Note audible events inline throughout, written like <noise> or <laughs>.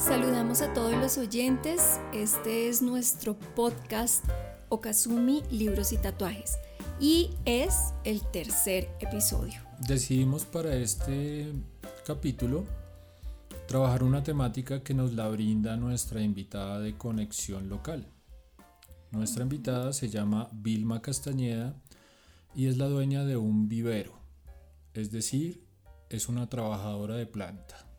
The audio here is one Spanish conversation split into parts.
Saludamos a todos los oyentes. Este es nuestro podcast Okazumi Libros y Tatuajes y es el tercer episodio. Decidimos para este capítulo trabajar una temática que nos la brinda nuestra invitada de conexión local. Nuestra invitada se llama Vilma Castañeda y es la dueña de un vivero, es decir, es una trabajadora de planta.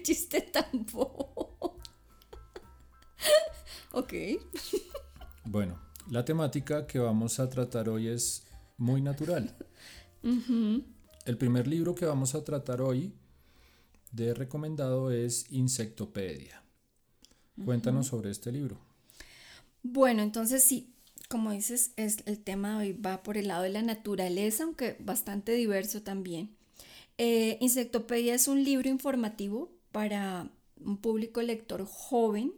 Qué <laughs> chiste tan bobo. <laughs> ok. Bueno, la temática que vamos a tratar hoy es muy natural. El primer libro que vamos a tratar hoy de recomendado es Insectopedia. Cuéntanos sobre este libro. Bueno, entonces sí, como dices, es, el tema de hoy va por el lado de la naturaleza, aunque bastante diverso también. Eh, Insectopedia es un libro informativo para un público lector joven.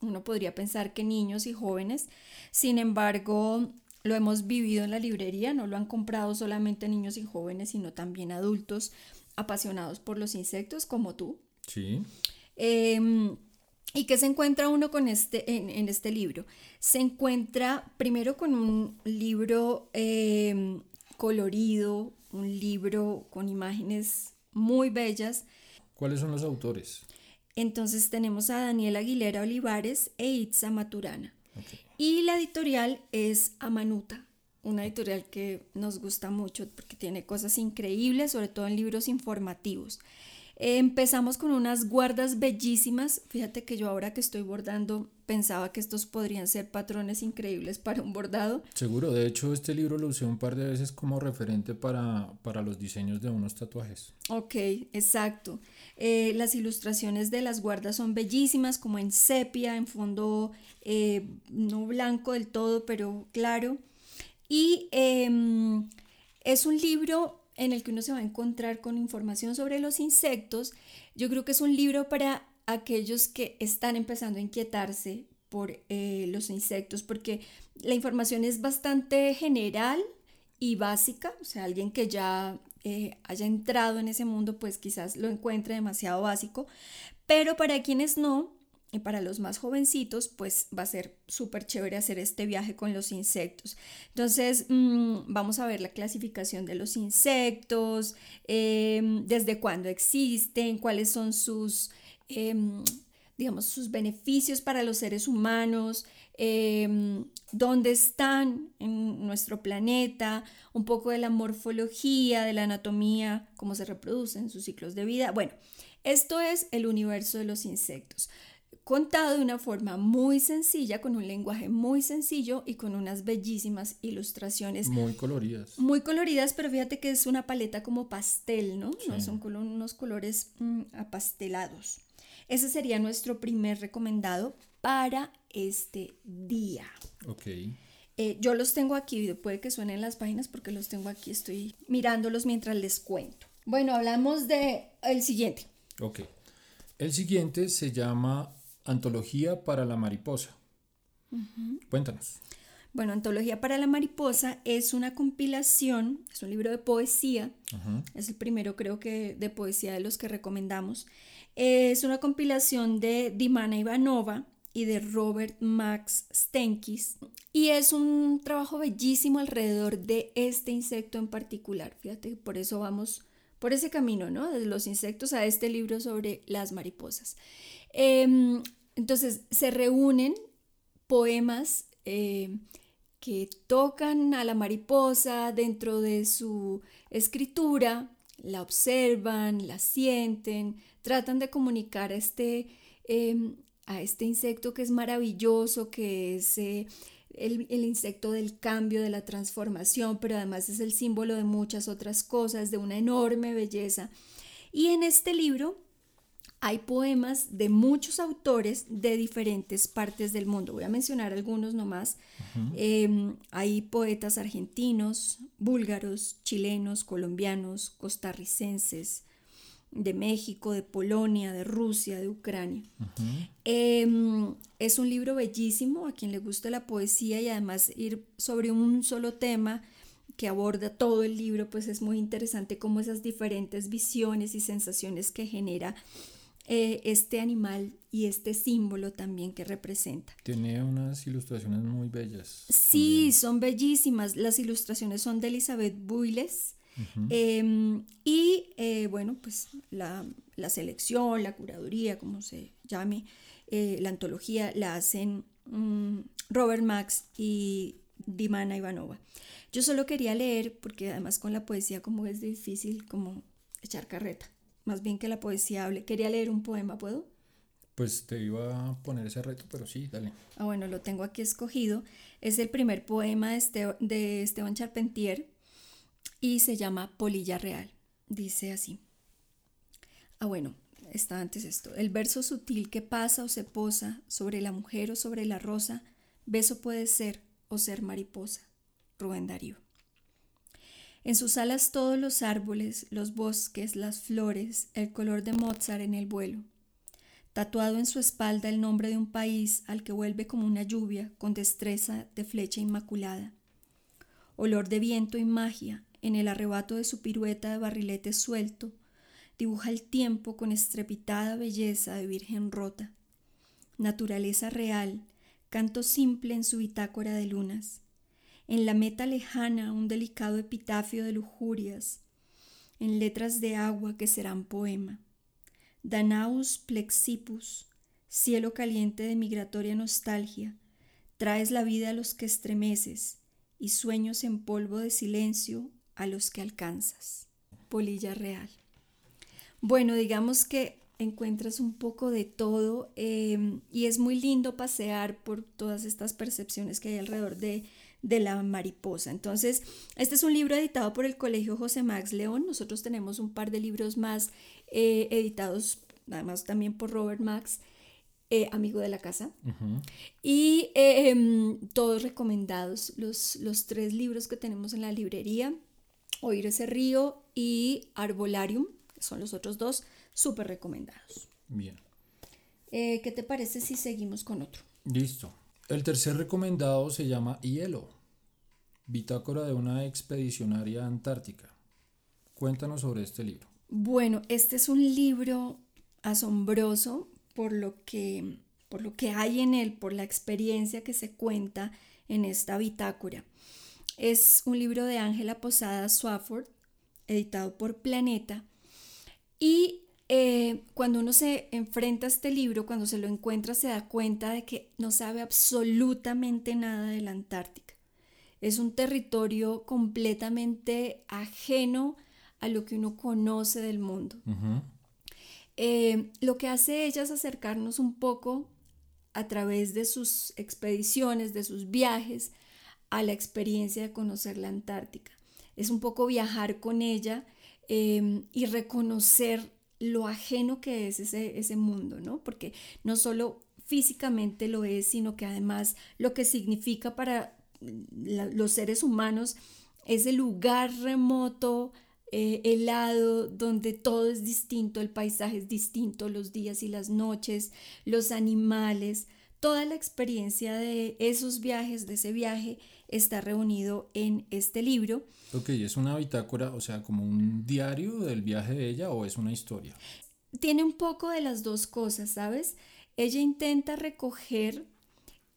Uno podría pensar que niños y jóvenes. Sin embargo, lo hemos vivido en la librería, no lo han comprado solamente niños y jóvenes, sino también adultos apasionados por los insectos como tú. Sí. Em, ¿Y qué se encuentra uno con este, en, este libro? Se encuentra primero con un libro em, colorido, un libro con imágenes muy bellas. ¿Cuáles son los autores? Entonces tenemos a Daniela Aguilera Olivares e Itza Maturana. Y la editorial es Amanuta, una editorial que nos gusta mucho porque tiene cosas increíbles, sobre todo en libros informativos. Empezamos con unas guardas bellísimas. Fíjate que yo ahora que estoy bordando pensaba que estos podrían ser patrones increíbles para un bordado. Seguro, de hecho este libro lo usé un par de veces como referente para, los diseños de unos tatuajes. Ok, exacto. Eh, las ilustraciones de las guardas son bellísimas, como en sepia, en fondo eh, no blanco del todo, pero claro. Y em, es un libro en el que uno se va a encontrar con información sobre los insectos. Yo creo que es un libro para aquellos que están empezando a inquietarse por eh, los insectos, porque la información es bastante general y básica, o sea, alguien que ya eh, haya entrado en ese mundo, pues quizás lo encuentre demasiado básico, pero para quienes no, y para los más jovencitos, pues va a ser súper chévere hacer este viaje con los insectos. Entonces, mm, vamos a ver la clasificación de los insectos, em, desde cuándo existen, cuáles son sus, em, digamos, sus beneficios para los seres humanos, em, dónde están en nuestro planeta, un poco de la morfología, de la anatomía, cómo se reproducen, sus ciclos de vida. Bueno, esto es el universo de los insectos contado de una forma muy sencilla, con un lenguaje muy sencillo y con unas bellísimas ilustraciones. Muy coloridas. Muy coloridas, pero fíjate que es una paleta como pastel, ¿no? no son unos colores mm, apastelados. Ese sería nuestro primer recomendado para este día. Ok. Eh, yo los tengo aquí, puede que suenen las páginas porque los tengo aquí, estoy mirándolos mientras les cuento. Bueno, hablamos de el siguiente. Ok. El siguiente se llama Antología para la Mariposa. Cuéntanos. Bueno, Antología para la Mariposa es una compilación, es un libro de poesía, es el primero creo que de poesía de los que recomendamos. Es una compilación de Dimana Ivanova y de Robert Max Stenkis y es un trabajo bellísimo alrededor de este insecto en particular. Fíjate, por eso vamos por ese camino, ¿no? De los insectos a este libro sobre las mariposas. Em, entonces se reúnen poemas eh, que tocan a la mariposa dentro de su escritura, la observan, la sienten, tratan de comunicar a este, em, a este insecto que es maravilloso, que es eh, el, el, insecto del cambio, de la transformación, pero además es el símbolo de muchas otras cosas, de una enorme belleza. Y en este libro hay poemas de muchos autores de diferentes partes del mundo. Voy a mencionar algunos nomás. Em, hay poetas argentinos, búlgaros, chilenos, colombianos, costarricenses, de México, de Polonia, de Rusia, de Ucrania. Em, es un libro bellísimo a quien le gusta la poesía y además ir sobre un solo tema que aborda todo el libro, pues es muy interesante como esas diferentes visiones y sensaciones que genera eh, este animal y este símbolo también que representa. Tiene unas ilustraciones muy bellas. Sí, son bellísimas. Las ilustraciones son de Elizabeth Builes. Em, y eh, bueno, pues la, selección, la curaduría, como se llame, eh, la antología, la hacen mm, Robert Max y Dimana Ivanova. Yo solo quería leer, porque además con la poesía como es difícil como echar carreta, más bien que la poesía hable. Quería leer un poema, ¿puedo? Pues te iba a poner ese reto, pero sí, dale. Ah, bueno, lo tengo aquí escogido. Es el primer poema de, de Esteban Charpentier y se llama Polilla Real. Dice así. Ah, bueno, está antes esto. El verso sutil que pasa o se posa sobre la mujer o sobre la rosa, beso puede ser o ser mariposa. Rubén Darío. En sus alas todos los árboles, los bosques, las flores, el color de Mozart en el vuelo. Tatuado en su espalda el nombre de un país al que vuelve como una lluvia con destreza de flecha inmaculada. Olor de viento y magia en el arrebato de su pirueta de barrilete suelto, dibuja el tiempo con estrepitada belleza de virgen rota. Naturaleza real, canto simple en su bitácora de lunas en la meta lejana un delicado epitafio de lujurias, en letras de agua que serán poema. Danaus plexipus, cielo caliente de migratoria nostalgia, traes la vida a los que estremeces y sueños en polvo de silencio a los que alcanzas. Polilla real. Bueno, digamos que encuentras un poco de todo eh, y es muy lindo pasear por todas estas percepciones que hay alrededor de de la mariposa. Entonces, este es un libro editado por el Colegio José Max León. Nosotros tenemos un par de libros más eh, editados, además también por Robert Max. Eh, amigo de la casa. Y em, todos recomendados, los, los tres libros que tenemos en la librería, Oír ese río y Arbolarium, que son los otros dos, súper recomendados. Bien. Eh, ¿Qué te parece si seguimos con otro? Listo. El tercer recomendado se llama Hielo, bitácora de una expedicionaria antártica. Cuéntanos sobre este libro. Bueno, este es un libro asombroso por lo que, por lo que hay en él, por la experiencia que se cuenta en esta bitácora. Es un libro de Ángela Posada Swafford, editado por Planeta, y eh, cuando uno se enfrenta a este libro, cuando se lo encuentra, se da cuenta de que no sabe absolutamente nada de la Antártica. Es un territorio completamente ajeno a lo que uno conoce del mundo. Eh, lo que hace ella es acercarnos un poco a través de sus expediciones, de sus viajes, a la experiencia de conocer la Antártica. Es un poco viajar con ella eh, y reconocer lo ajeno que es ese, ese mundo, ¿no? Porque no solo físicamente lo es, sino que además lo que significa para los seres humanos ese lugar remoto, eh, helado, donde todo es distinto, el paisaje es distinto, los días y las noches, los animales, toda la experiencia de esos viajes, de ese viaje, está reunido en este libro. Ok, ¿es una bitácora, o sea, como un diario del viaje de ella o es una historia? Tiene un poco de las dos cosas, ¿sabes? Ella intenta recoger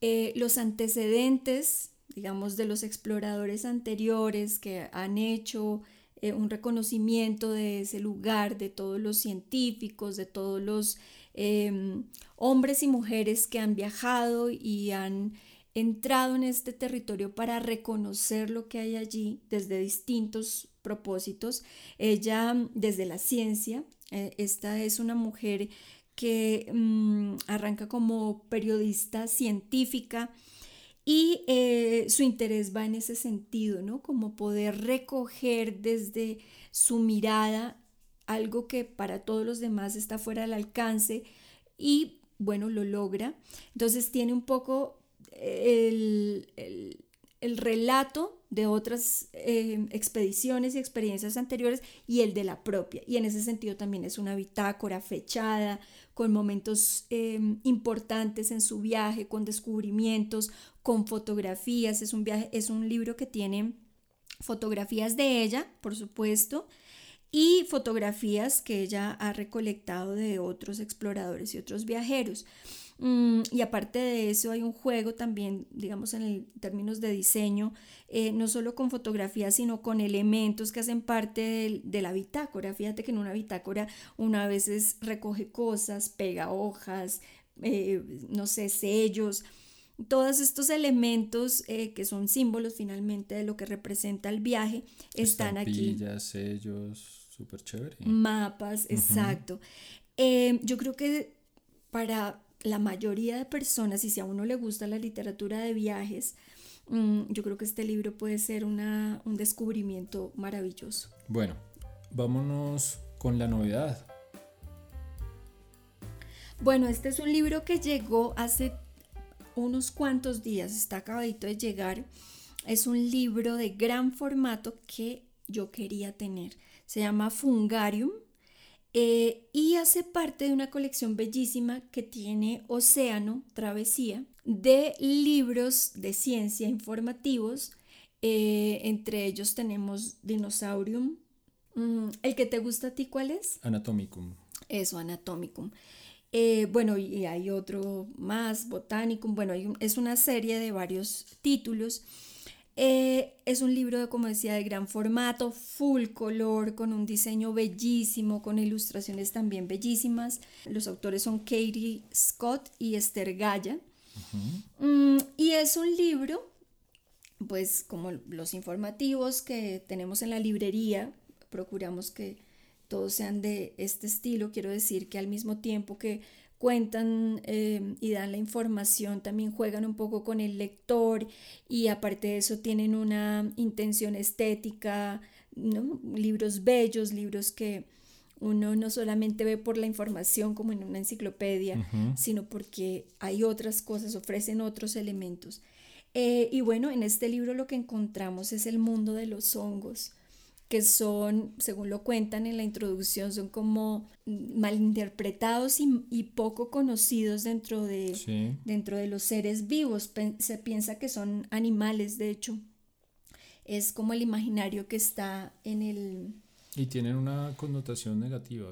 eh, los antecedentes, digamos, de los exploradores anteriores que han hecho eh, un reconocimiento de ese lugar, de todos los científicos, de todos los em, hombres y mujeres que han viajado y han entrado en este territorio para reconocer lo que hay allí desde distintos propósitos. Ella desde la ciencia, eh, esta es una mujer que mm, arranca como periodista científica y eh, su interés va en ese sentido, ¿no? Como poder recoger desde su mirada algo que para todos los demás está fuera del alcance y bueno, lo logra. Entonces tiene un poco el, relato de otras eh, expediciones y experiencias anteriores y el de la propia. Y en ese sentido también es una bitácora fechada, con momentos eh, importantes en su viaje, con descubrimientos, con fotografías. Es un, viaje, es un libro que tiene fotografías de ella, por supuesto, y fotografías que ella ha recolectado de otros exploradores y otros viajeros. Mm, y aparte de eso hay un juego también, digamos, en términos de diseño, eh, no solo con fotografías, sino con elementos que hacen parte de, la bitácora. Fíjate que en una bitácora una a veces recoge cosas, pega hojas, eh, no sé, sellos. Todos estos elementos eh, que son símbolos finalmente de lo que representa el viaje están aquí. sellos, súper chévere. Mapas, exacto. yo creo que para la mayoría de personas, y si a uno le gusta la literatura de viajes, mm, yo creo que este libro puede ser un descubrimiento maravilloso. Bueno, vámonos con la novedad. Bueno, este es un libro que llegó hace unos cuantos días, está acabadito de llegar. Es un libro de gran formato que yo quería tener. Se llama Fungarium eh, y hace parte de una colección bellísima que tiene Océano Travesía de libros de ciencia informativos. Eh, entre ellos tenemos Dinosaurium. Mm, ¿El que te gusta a ti cuál es? Anatomicum. Eso, Anatomicum. Eh, bueno, y hay otro más, Botanicum. Bueno, es una serie de varios títulos eh, es un libro, como decía, de gran formato, full color, con un diseño bellísimo, con ilustraciones también bellísimas. Los autores son Katie Scott y Esther Gaya. Mm, y es un libro, pues como los informativos que tenemos en la librería, procuramos que todos sean de este estilo. Quiero decir que al mismo tiempo que cuentan eh, y dan la información, también juegan un poco con el lector y aparte de eso tienen una intención estética, libros bellos, libros que uno no solamente ve por la información como en una enciclopedia, sino porque hay otras cosas, ofrecen otros elementos. Eh, y bueno, en este libro lo que encontramos es el mundo de los hongos que son, según lo cuentan en la introducción, son como malinterpretados y, y poco conocidos dentro de, dentro de los seres vivos. Se piensa que son animales, de hecho. Es como el imaginario que está en el... Y tienen una connotación negativa.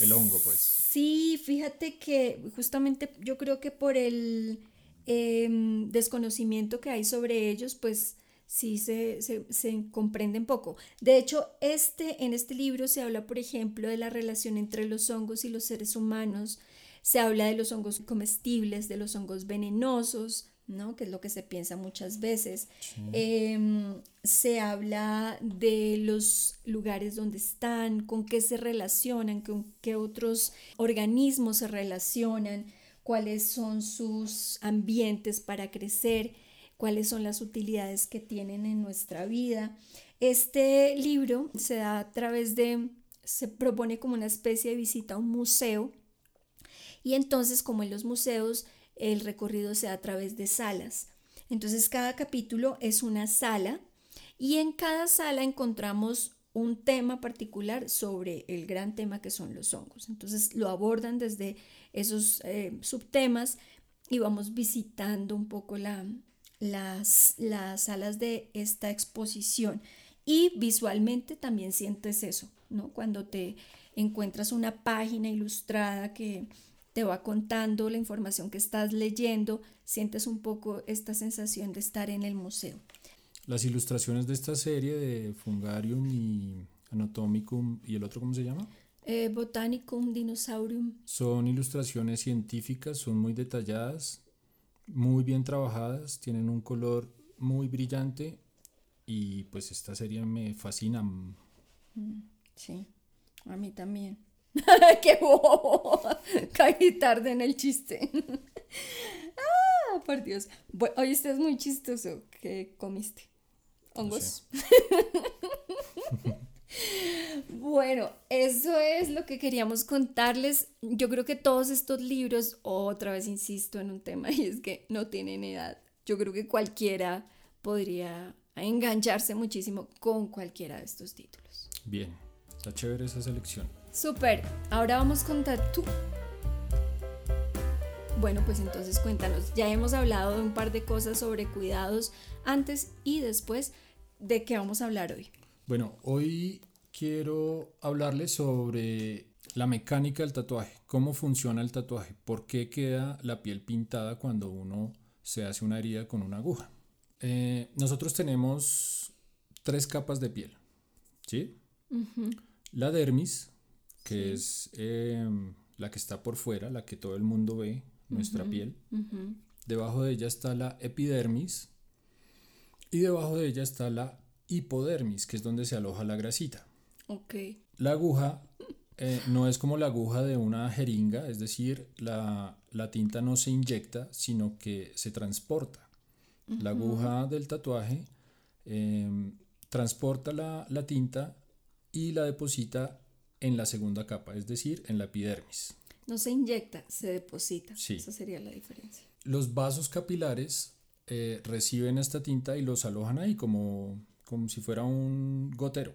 El, hongo, pues. Sí, fíjate que justamente yo creo que por el em, desconocimiento que hay sobre ellos, pues sí se, se, se, comprenden poco. De hecho, este, en este libro se habla, por ejemplo, de la relación entre los hongos y los seres humanos. Se habla de los hongos comestibles, de los hongos venenosos, ¿no? que es lo que se piensa muchas veces. Em, se habla de los lugares donde están, con qué se relacionan, con qué otros organismos se relacionan, cuáles son sus ambientes para crecer cuáles son las utilidades que tienen en nuestra vida. Este libro se da a través de, se propone como una especie de visita a un museo y entonces como en los museos el recorrido se da a través de salas. Entonces cada capítulo es una sala y en cada sala encontramos un tema particular sobre el gran tema que son los hongos. Entonces lo abordan desde esos eh, subtemas y vamos visitando un poco la, las, las salas de esta exposición y visualmente también sientes eso, ¿no? Cuando te encuentras una página ilustrada que te va contando la información que estás leyendo, sientes un poco esta sensación de estar en el museo. Las ilustraciones de esta serie de Fungarium y Anatomicum y el otro, ¿cómo se llama? Eh, Botanicum Dinosaurium. Son ilustraciones científicas, son muy detalladas, muy bien trabajadas, tienen un color muy brillante y pues esta serie me fascina. Mm, sí, a mí también. <laughs> ¡Qué bobo! <laughs> Caí tarde en el chiste. <laughs> ¡Ah! Por Dios. hoy estás muy chistoso. ¿Qué comiste? ¿Hongos? Bueno, eso es lo que queríamos contarles. Yo creo que todos estos libros, otra vez insisto en un tema, <laughs> y es que no tienen edad. Yo creo que cualquiera podría engancharse muchísimo con cualquiera de estos títulos. Bien, está chévere esa selección. Súper, ahora vamos con tú. Bueno, pues entonces cuéntanos, ya hemos hablado de un par de cosas sobre cuidados antes y después. ¿De qué vamos a hablar hoy? Bueno, hoy quiero hablarles sobre la mecánica del tatuaje, cómo funciona el tatuaje, por qué queda la piel pintada cuando uno se hace una herida con una aguja. Eh, nosotros tenemos tres capas de piel, ¿sí? La dermis, que es em, la que está por fuera, la que todo el mundo ve, nuestra piel. Debajo de ella está la epidermis y debajo de ella está la hipodermis, que es donde se aloja la grasita. La aguja eh, no es como la aguja de una jeringa, es decir, la, tinta no se inyecta, sino que se transporta. La aguja del tatuaje em, transporta la, tinta y la deposita en la segunda capa, es decir, en la epidermis. No se inyecta, se deposita. Sí. Esa sería la diferencia. Los vasos capilares eh, reciben esta tinta y los alojan ahí como, como si fuera un gotero.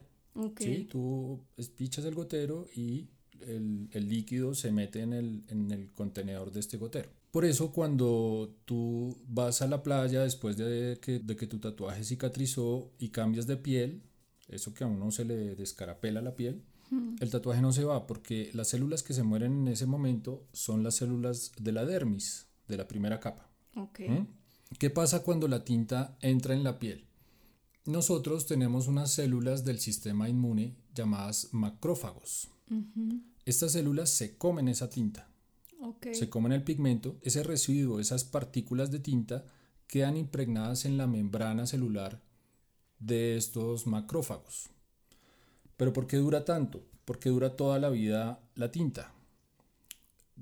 ¿sí? Tú pichas el gotero y el, líquido se mete en el, contenedor de este gotero. Por eso cuando tú vas a la playa después de que, de que tu tatuaje cicatrizó y cambias de piel, eso que a uno se le descarapela la piel, el tatuaje no se va porque las células que se mueren en ese momento son las células de la dermis, de la primera capa. ¿Mm? ¿Qué pasa cuando la tinta entra en la piel? Nosotros tenemos unas células del sistema inmune llamadas macrófagos. Estas células se comen esa tinta. Se comen el pigmento, ese residuo, esas partículas de tinta quedan impregnadas en la membrana celular de estos macrófagos. ¿Pero por qué dura tanto? Porque dura toda la vida la tinta.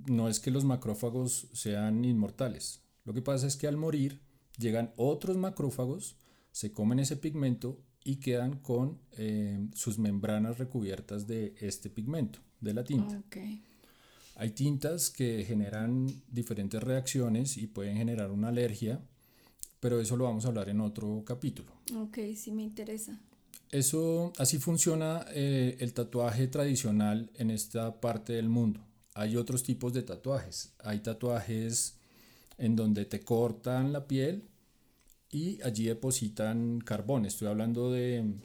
No es que los macrófagos sean inmortales. Lo que pasa es que al morir llegan otros macrófagos se comen ese pigmento y quedan con eh, sus membranas recubiertas de este pigmento, de la tinta. Hay tintas que generan diferentes reacciones y pueden generar una alergia, pero eso lo vamos a hablar en otro capítulo. Ok, sí me interesa. Eso, así funciona eh, el tatuaje tradicional en esta parte del mundo. Hay otros tipos de tatuajes. Hay tatuajes en donde te cortan la piel y allí depositan carbón. Estoy hablando de,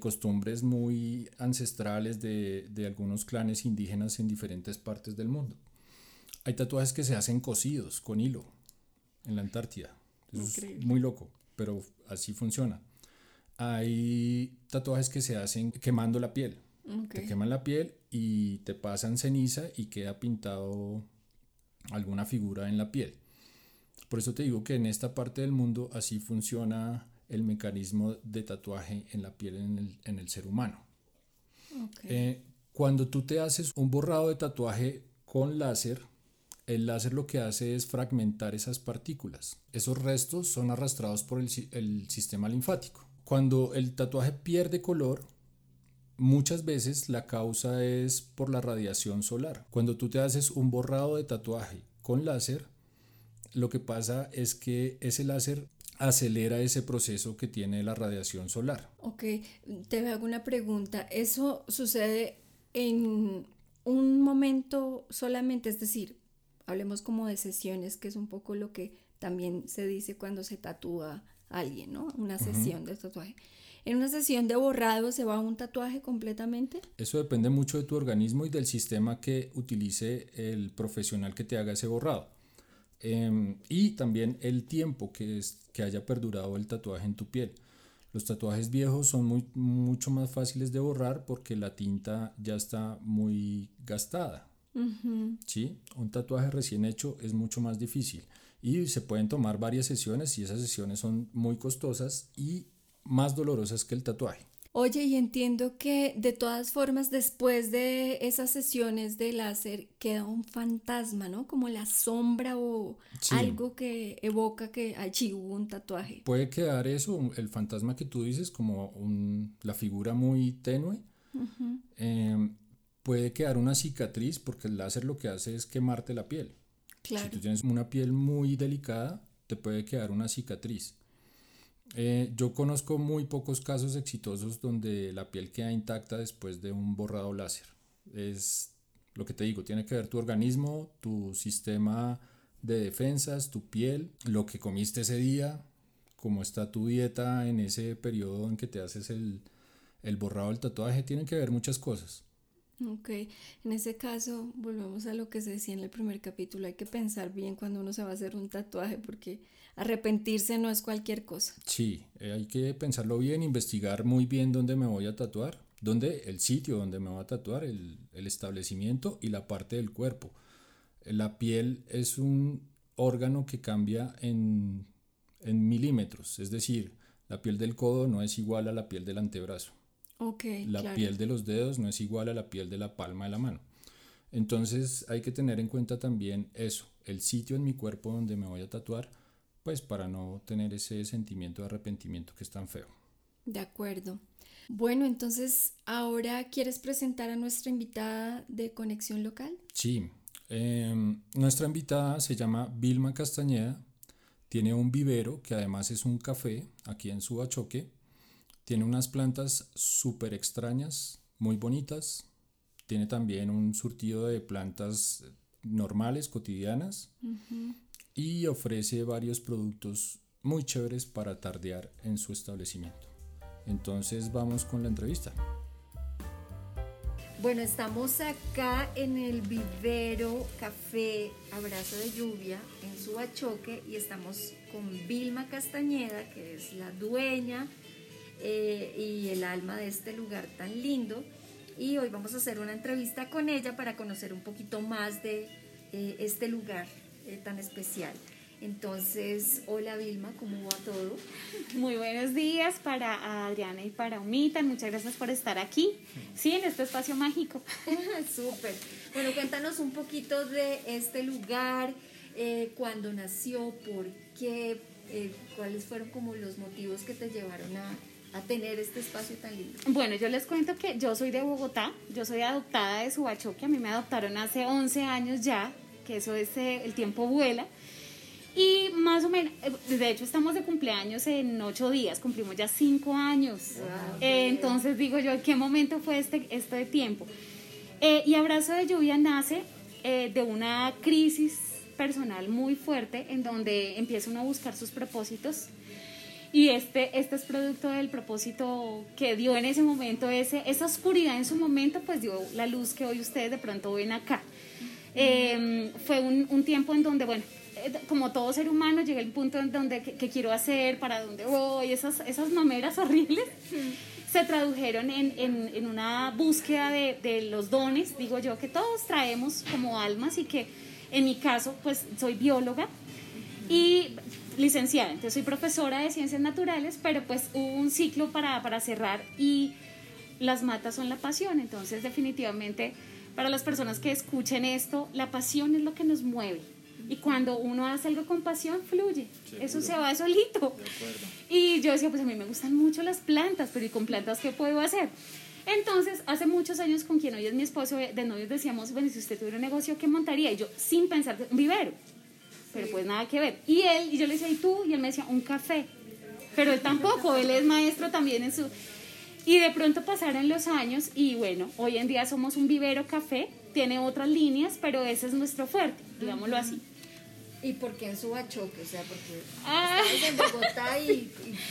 costumbres muy ancestrales de, algunos clanes indígenas en diferentes partes del mundo. Hay tatuajes que se hacen cosidos con hilo en la Antártida. Eso es muy loco, pero así funciona. Hay tatuajes que se hacen quemando la piel. Te queman la piel y te pasan ceniza y queda pintado alguna figura en la piel. Por eso te digo que en esta parte del mundo así funciona el mecanismo de tatuaje en la piel en el, ser humano. Eh, cuando tú te haces un borrado de tatuaje con láser, el láser lo que hace es fragmentar esas partículas. Esos restos son arrastrados por el, el sistema linfático. Cuando el tatuaje pierde color, muchas veces la causa es por la radiación solar. Cuando tú te haces un borrado de tatuaje con láser, lo que pasa es que ese láser acelera ese proceso que tiene la radiación solar. Ok, te hago una pregunta. ¿Eso sucede en un momento solamente? Es decir, hablemos como de sesiones, que es un poco lo que también se dice cuando se tatúa a alguien, ¿no? Una sesión de tatuaje. ¿En una sesión de borrado se va un tatuaje completamente? Eso depende mucho de tu organismo y del sistema que utilice el profesional que te haga ese borrado. Em, y también el tiempo que, es, que haya perdurado el tatuaje en tu piel. Los tatuajes viejos son muy, mucho más fáciles de borrar porque la tinta ya está muy gastada. ¿sí? Un tatuaje recién hecho es mucho más difícil y se pueden tomar varias sesiones y esas sesiones son muy costosas y más dolorosas que el tatuaje. Oye, y entiendo que de todas formas después de esas sesiones de láser queda un fantasma, ¿no? Como la sombra o algo que evoca que allí hubo un tatuaje. Puede quedar eso, el fantasma que tú dices, como la figura muy tenue. Em, puede quedar una cicatriz porque el láser lo que hace es quemarte la piel. Claro. Si tú tienes una piel muy delicada, te puede quedar una cicatriz. Eh, yo conozco muy pocos casos exitosos donde la piel queda intacta después de un borrado láser. Es lo que te digo, tiene que ver tu organismo, tu sistema de defensas, tu piel, lo que comiste ese día, cómo está tu dieta en ese periodo en que te haces el, el borrado del tatuaje, tienen que ver muchas cosas. Ok, en ese caso volvemos a lo que se decía en el primer capítulo, hay que pensar bien cuando uno se va a hacer un tatuaje porque arrepentirse no es cualquier cosa. Sí, eh, hay que pensarlo bien, investigar muy bien dónde me voy a tatuar, dónde el sitio donde me voy a tatuar, el, el establecimiento y la parte del cuerpo. La piel es un órgano que cambia en, en milímetros, es decir, la piel del codo no es igual a la piel del antebrazo. Okay, la piel de los dedos no es igual a la piel de la palma de la mano. Entonces hay que tener en cuenta también eso, el sitio en mi cuerpo donde me voy a tatuar, pues para no tener ese sentimiento de arrepentimiento que es tan feo. De acuerdo. Bueno, entonces ahora quieres presentar a nuestra invitada de Conexión Local. Sí, em, nuestra invitada se llama Vilma Castañeda, tiene un vivero que además es un café aquí en Subachoque tiene unas plantas súper extrañas, muy bonitas. Tiene también un surtido de plantas normales, cotidianas. Y ofrece varios productos muy chéveres para tardear en su establecimiento. Entonces vamos con la entrevista. Bueno, estamos acá en el vivero Café Abrazo de Lluvia en Subachoque y estamos con Vilma Castañeda, que es la dueña eh, y el alma de este lugar tan lindo. Y hoy vamos a hacer una entrevista con ella para conocer un poquito más de eh, este lugar eh, tan especial. Entonces, hola Vilma, ¿cómo va todo? Muy buenos días para Adriana y para Umita, muchas gracias por estar aquí, sí, en este espacio mágico. <laughs> Súper. Bueno, cuéntanos un poquito de este lugar, cuándo nació, por qué, cuáles fueron como los motivos que te llevaron a, a tener este espacio tan lindo? Bueno, yo les cuento que yo soy de Bogotá, yo soy adoptada de Subachoque, a mí me adoptaron hace 11 años ya, que eso es, eh, el tiempo vuela. Y más o menos, eh, de hecho estamos de cumpleaños en ocho días, cumplimos ya cinco años. Eh, entonces digo yo, ¿en qué momento fue este, este tiempo? y Abrazo de Lluvia nace de una crisis personal muy fuerte en donde empieza uno a buscar sus propósitos y este, este es producto del propósito que dio en ese momento, ese, esa oscuridad en su momento, pues dio la luz que hoy ustedes de pronto ven acá. Em, fue un, un, tiempo en donde, bueno, eh, como todo ser humano, llegué al punto en donde qué quiero hacer, para dónde voy, esas, esas mameras <laughs> horribles. se tradujeron en, en, en una búsqueda de, de, los dones, digo yo, que todos traemos como almas y que en mi caso, pues soy bióloga y licenciada, entonces soy profesora de ciencias naturales, pero pues hubo un ciclo para, para cerrar y las matas son la pasión, entonces definitivamente para las personas que escuchen esto, la pasión es lo que nos mueve. Y cuando uno hace algo con pasión, fluye. Eso se va solito. Y yo decía, pues a mí me gustan mucho las plantas, pero ¿y con plantas qué puedo hacer? Entonces, hace muchos años con quien hoy es mi esposo, de novios decíamos, bueno, si usted tuviera un negocio, ¿qué montaría? Y yo, sin pensar, un vivero pero pues nada que ver. Y él, y yo le decía, ¿y tú? Y él me decía, un café. Pero él tampoco, él es maestro también en su... Y de pronto pasaron los años y bueno, hoy en día somos un vivero café, tiene otras líneas, pero ese es nuestro fuerte, digámoslo así. ¿Y por qué en Subachoque? O sea, porque ah. en Bogotá y,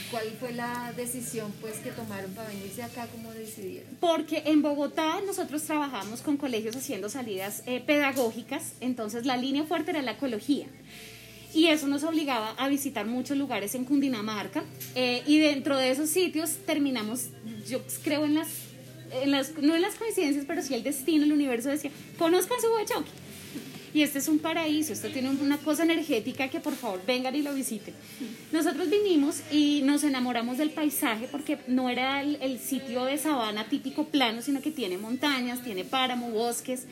cuál fue la decisión pues que tomaron para venirse acá, ¿cómo decidieron? Porque en Bogotá nosotros trabajamos con colegios haciendo salidas eh, pedagógicas, entonces la línea fuerte era la ecología. Y eso nos obligaba a visitar muchos lugares en Cundinamarca. Eh, y dentro de esos sitios terminamos, yo creo en las, en las, no en las coincidencias, pero sí el destino, el universo decía, conozcan Subachoque y este es un paraíso, esto tiene una cosa energética que por favor vengan y lo visiten. Nosotros vinimos y nos enamoramos del paisaje porque no era el, sitio de sabana típico plano, sino que tiene montañas, tiene páramo, bosques.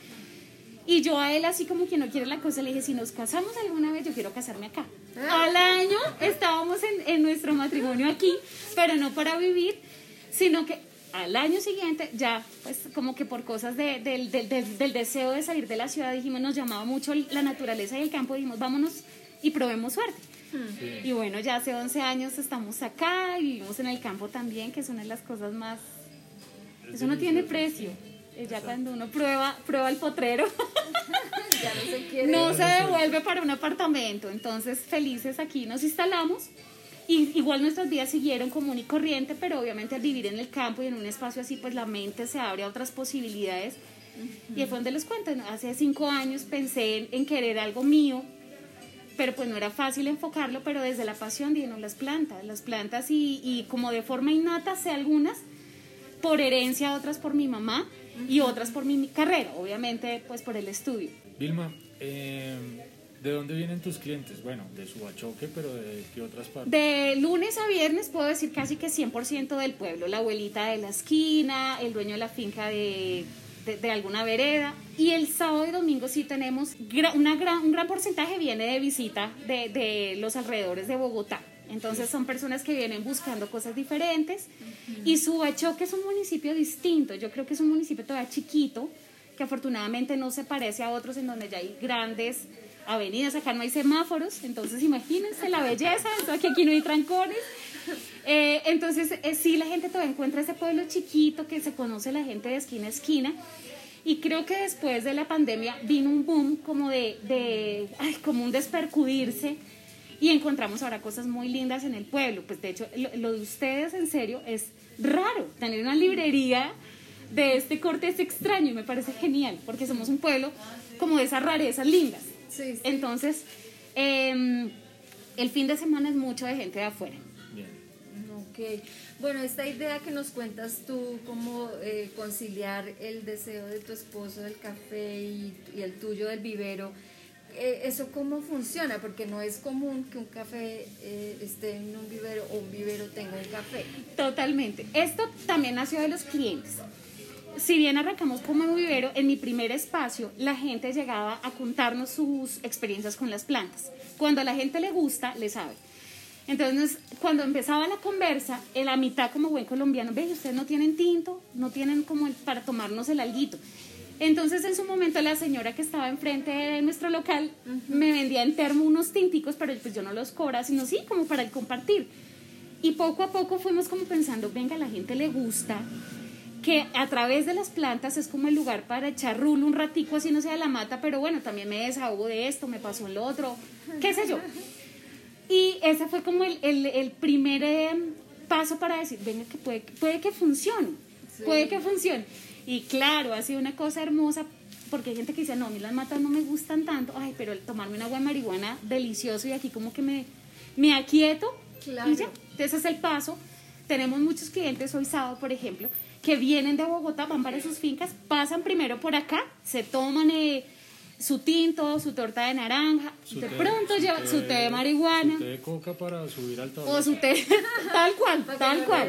Y yo a él, así como que no quiere la cosa, le dije, si nos casamos alguna vez, yo quiero casarme acá. Ah. Al año estábamos en, en nuestro matrimonio aquí, pero no para vivir, sino que al año siguiente, ya, pues como que por cosas de, del, del, deseo de salir de la ciudad, dijimos, nos llamaba mucho la naturaleza y el campo, dijimos, vámonos y probemos suerte. Y bueno, ya hace 11 años estamos acá y vivimos en el campo también, que es una de las cosas más... Eso no tiene precio. Ya cuando uno prueba, prueba el potrero, <laughs> ya no, se, quiere. no se devuelve para un apartamento. Entonces, felices aquí nos instalamos y igual nuestras vidas siguieron común y corriente, pero obviamente al vivir en el campo y en un espacio así, pues la mente se abre a otras posibilidades. Y fue donde les cuento, hace cinco años pensé en, querer algo mío, pero pues no era fácil enfocarlo, pero desde la pasión dije, no, las plantas, las plantas y, y como de forma innata sé algunas, por herencia otras por mi mamá y otras por mi, carrera, obviamente pues por el estudio. Vilma, eh, ¿De dónde vienen tus clientes? Bueno, de Subachoque, pero ¿de qué otras partes? De lunes a viernes puedo decir casi que 100% del pueblo. La abuelita de la esquina, el dueño de la finca de, de, alguna vereda. Y el sábado y domingo sí tenemos una gran, un gran porcentaje viene de visita de, de los alrededores de Bogotá. Entonces son personas que vienen buscando cosas diferentes. Y Subachoque es un municipio distinto. Yo creo que es un municipio todavía chiquito, que afortunadamente no se parece a otros en donde ya hay grandes avenidas, acá no hay semáforos, entonces imagínense la belleza, entonces aquí no hay trancones. Eh, entonces, eh, sí, la gente todavía encuentra ese pueblo chiquito que se conoce la gente de esquina a esquina. Y creo que después de la pandemia vino un boom como de, de ay, como un despercudirse y encontramos ahora cosas muy lindas en el pueblo. Pues de hecho, lo, de ustedes en serio es raro, tener una librería de este corte es extraño y me parece genial, porque somos un pueblo como de esas rarezas lindas. Entonces, em, el fin de semana es mucho de gente de afuera. Bien. Ok. Bueno, esta idea que nos cuentas tú, cómo eh, conciliar el deseo de tu esposo del café y, el tuyo del vivero, eh, ¿eso cómo funciona? Porque no es común que un café eh, esté en un vivero o un vivero tenga un café. Totalmente. Esto también nació de los clientes si bien arrancamos como un vivero, en mi primer espacio la gente llegaba a contarnos sus experiencias con las plantas. Cuando a la gente le gusta, le sabe. Entonces, cuando empezaba la conversa, en la mitad como buen colombiano, ve, ustedes no tienen tinto, no tienen como para tomarnos el alguito. Entonces, en su momento, la señora que estaba enfrente de nuestro local me vendía en termo unos tinticos, pero pues yo no los cobra, sino sí, como para el compartir. Y poco a poco fuimos como pensando, venga, a la gente le gusta, que a través de las plantas es como el lugar para echar rulo un ratico así no sea la mata, pero bueno, también me desahogo de esto, me pasó en lo otro, qué sé yo. Y ese fue como el, el, primer em, paso para decir, venga, que puede, puede que funcione, puede que funcione. Y claro, ha sido una cosa hermosa porque hay gente que dice, no, a mí las matas no me gustan tanto, ay, pero el tomarme una agua de marihuana delicioso y aquí como que me, me aquieto claro. y ya, ese es el paso. Tenemos muchos clientes hoy sábado, por ejemplo, que vienen de Bogotá, van para sus fincas, pasan primero por acá, se toman eh, su tinto, su torta de naranja, de pronto llevan su té de marihuana. Su té de coca para subir al tablero. O su té, <laughs> tal cual, tal cual.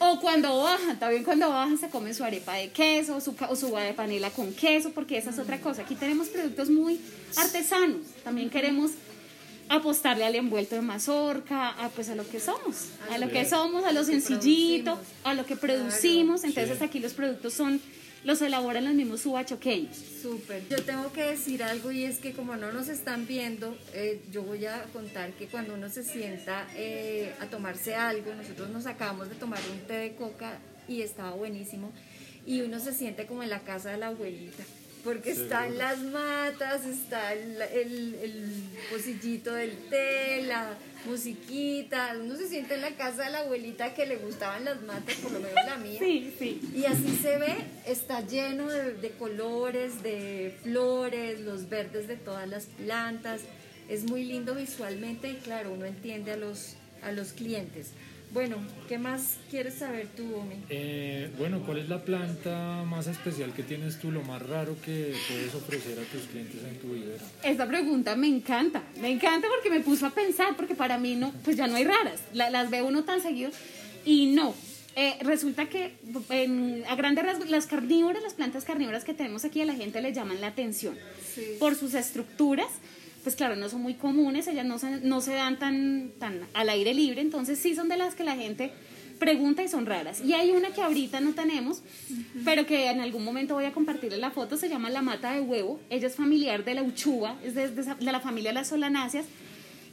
o cuando bajan, también cuando bajan se comen su arepa de queso, su, o su de panela con queso, porque esa es otra cosa. Aquí tenemos productos muy artesanos, también queremos apostarle al envuelto de mazorca, a, pues a lo que somos, a lo que somos, a lo sencillito, a lo que producimos. Entonces aquí los productos son, los elaboran los mismos subachoqueños. Súper. Yo tengo que decir algo y es que como no nos están viendo, eh, yo voy a contar que cuando uno se sienta eh, a tomarse algo, nosotros nos acabamos de tomar un té de coca y estaba buenísimo y uno se siente como en la casa de la abuelita porque están las matas, está el, el, el, pocillito del té, la musiquita, uno se siente en la casa de la abuelita que le gustaban las matas, por lo menos la mía. Sí, sí. Y así se ve, está lleno de, de colores, de flores, los verdes de todas las plantas, es muy lindo visualmente y claro, uno entiende a los, a los clientes. Bueno, ¿qué más quieres saber tú, Omi? Eh, bueno, ¿cuál es la planta más especial que tienes tú, lo más raro que puedes ofrecer a tus clientes en tu vivero? Esta pregunta me encanta, me encanta porque me puso a pensar, porque para mí no, pues ya no hay raras, las ve uno tan seguido y no. Eh, resulta que a grandes rasgos las carnívoras, las plantas carnívoras que tenemos aquí a la gente le llaman la atención por sus estructuras pues claro, no son muy comunes, ellas no se, no se dan tan, tan al aire libre, entonces sí son de las que la gente pregunta y son raras. Y hay una que ahorita no tenemos, pero que en algún momento voy a compartirle la foto, se llama la mata de huevo, ella es familiar de la uchuva, es de, de la familia de las solanáceas,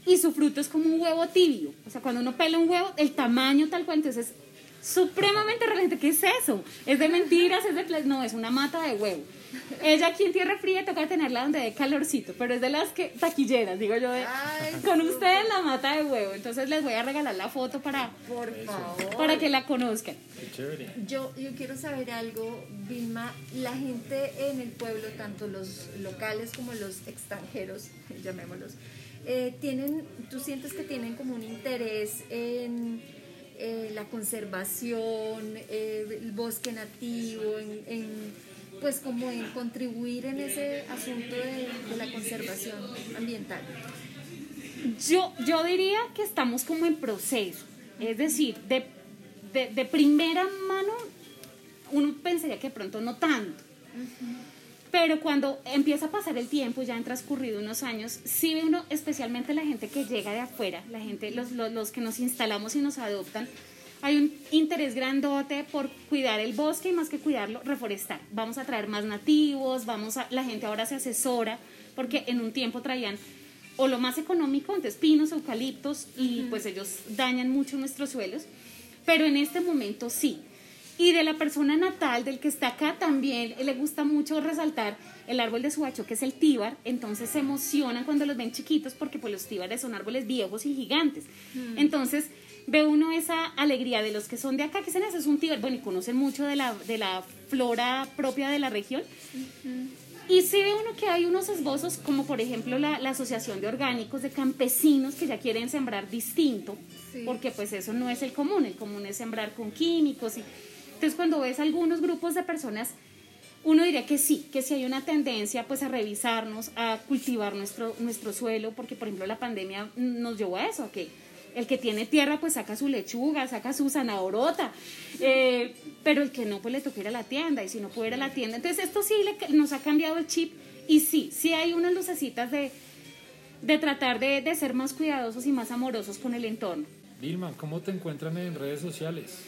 y su fruto es como un huevo tibio, o sea, cuando uno pela un huevo, el tamaño tal cual, entonces es supremamente relevante, ¿qué es eso? ¿Es de mentiras? ¿Es de... No, es una mata de huevo. Ella aquí en Tierra Fría toca tenerla donde dé calorcito, pero es de las que taquilleras, digo yo, de, con usted en la mata de huevo. Entonces les voy a regalar la foto para, Por favor. para que la conozcan. Yo, yo quiero saber algo, Vilma. La gente en el pueblo, tanto los locales como los extranjeros, <laughs> llamémoslos, eh, tienen, tú sientes que tienen como un interés en eh, la conservación, eh, el bosque nativo, en, en, pues como en contribuir en ese asunto de, de la conservación ambiental. Yo, yo diría que estamos como en proceso. Es decir, de, de, de primera mano, uno pensaría que pronto no tanto. Pero cuando empieza a pasar el tiempo, ya han transcurrido unos años, sí ve uno, especialmente la gente que llega de afuera, la gente, los, los, los que nos instalamos y nos adoptan, hay un interés grandote por cuidar el bosque y más que cuidarlo, reforestar. Vamos a traer más nativos, vamos a, la gente ahora se asesora, porque en un tiempo traían o lo más económico, entonces pinos, eucaliptos, y pues ellos dañan mucho nuestros suelos, pero en este momento sí. Y de la persona natal, del que está acá, también le gusta mucho resaltar el árbol de suacho, que es el tíbar, entonces se emocionan cuando los ven chiquitos porque pues los tíbares son árboles viejos y gigantes. Entonces ve uno esa alegría de los que son de acá, que ese es un tíbar, bueno, y conocen mucho de la, de la flora propia de la región. Y sí ve uno que hay unos esbozos, como por ejemplo la, la Asociación de Orgánicos de Campesinos que ya quieren sembrar distinto, Sí. porque pues eso no es el común, el común es sembrar con químicos. Y, entonces cuando ves algunos grupos de personas, uno diría que sí, que sí hay una tendencia pues a revisarnos, a cultivar nuestro, nuestro suelo, porque por ejemplo la pandemia nos llevó a eso, que el que tiene tierra pues saca su lechuga, saca su zanahorota, eh, pero el que no pues le toca ir a la tienda y si no puede ir a la tienda. Entonces esto sí le- nos ha cambiado el chip y sí, sí hay unas lucecitas de, de tratar de, de ser más cuidadosos y más amorosos con el entorno. Vilma, ¿cómo te encuentran en redes sociales?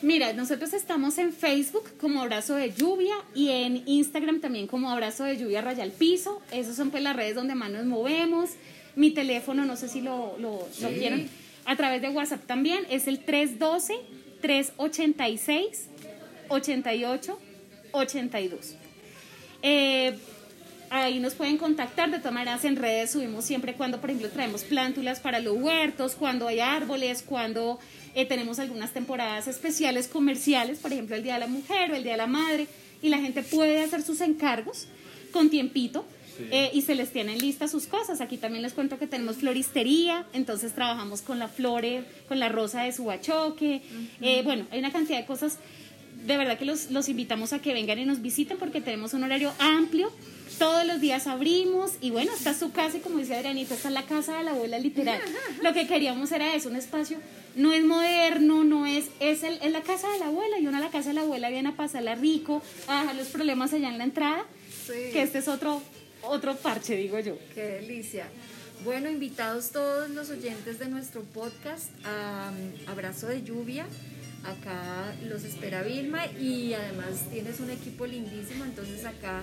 Mira, nosotros estamos en Facebook como Abrazo de Lluvia y en Instagram también como Abrazo de Lluvia Raya al Piso. Esas son pues las redes donde más nos movemos. Mi teléfono, no sé si lo, lo, lo quieren, a través de WhatsApp también, es el 312-386-88-82. Eh, ahí nos pueden contactar, de todas maneras en redes subimos siempre cuando, por ejemplo, traemos plántulas para los huertos, cuando hay árboles, cuando eh, tenemos algunas temporadas especiales comerciales, por ejemplo, el Día de la Mujer o el Día de la Madre, y la gente puede hacer sus encargos con tiempito. Eh, y se les tienen listas sus cosas. Aquí también les cuento que tenemos floristería, entonces trabajamos con la flore, con la rosa de subachoque. eh, bueno, hay una cantidad de cosas de verdad que los, los invitamos a que vengan y nos visiten porque tenemos un horario amplio. Todos los días abrimos y bueno, está su casa y como dice Adrianita, está la casa de la abuela literal. Lo que queríamos era eso, un espacio, no es moderno, no es, es, el- es la casa de la abuela y uno a la casa de la abuela viene a pasarla rico, a dejar los problemas allá en la entrada, Sí. que este es otro, otro parche, digo yo. Qué delicia. Bueno, invitados todos los oyentes de nuestro podcast a um, Abrazo de Lluvia. Acá los espera Vilma y además tienes un equipo lindísimo, entonces acá,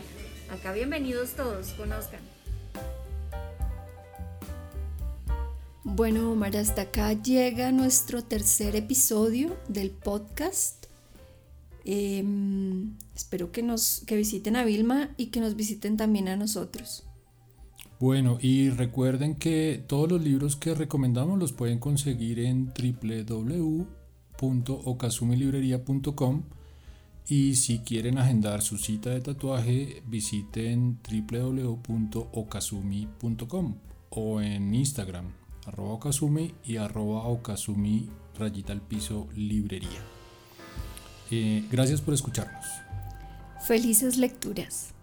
acá bienvenidos todos, conozcan. Bueno, Omar, hasta acá llega nuestro tercer episodio del podcast. Em, espero que nos que visiten a Vilma y que nos visiten también a nosotros. Bueno, y recuerden que todos los libros que recomendamos los pueden conseguir en www.okazumilibrería.com y si quieren agendar su cita de tatuaje visiten www.okazumi.com o en Instagram arroba okazumi y arroba okazumi rayita al piso librería. Eh, gracias por escucharnos. Felices lecturas.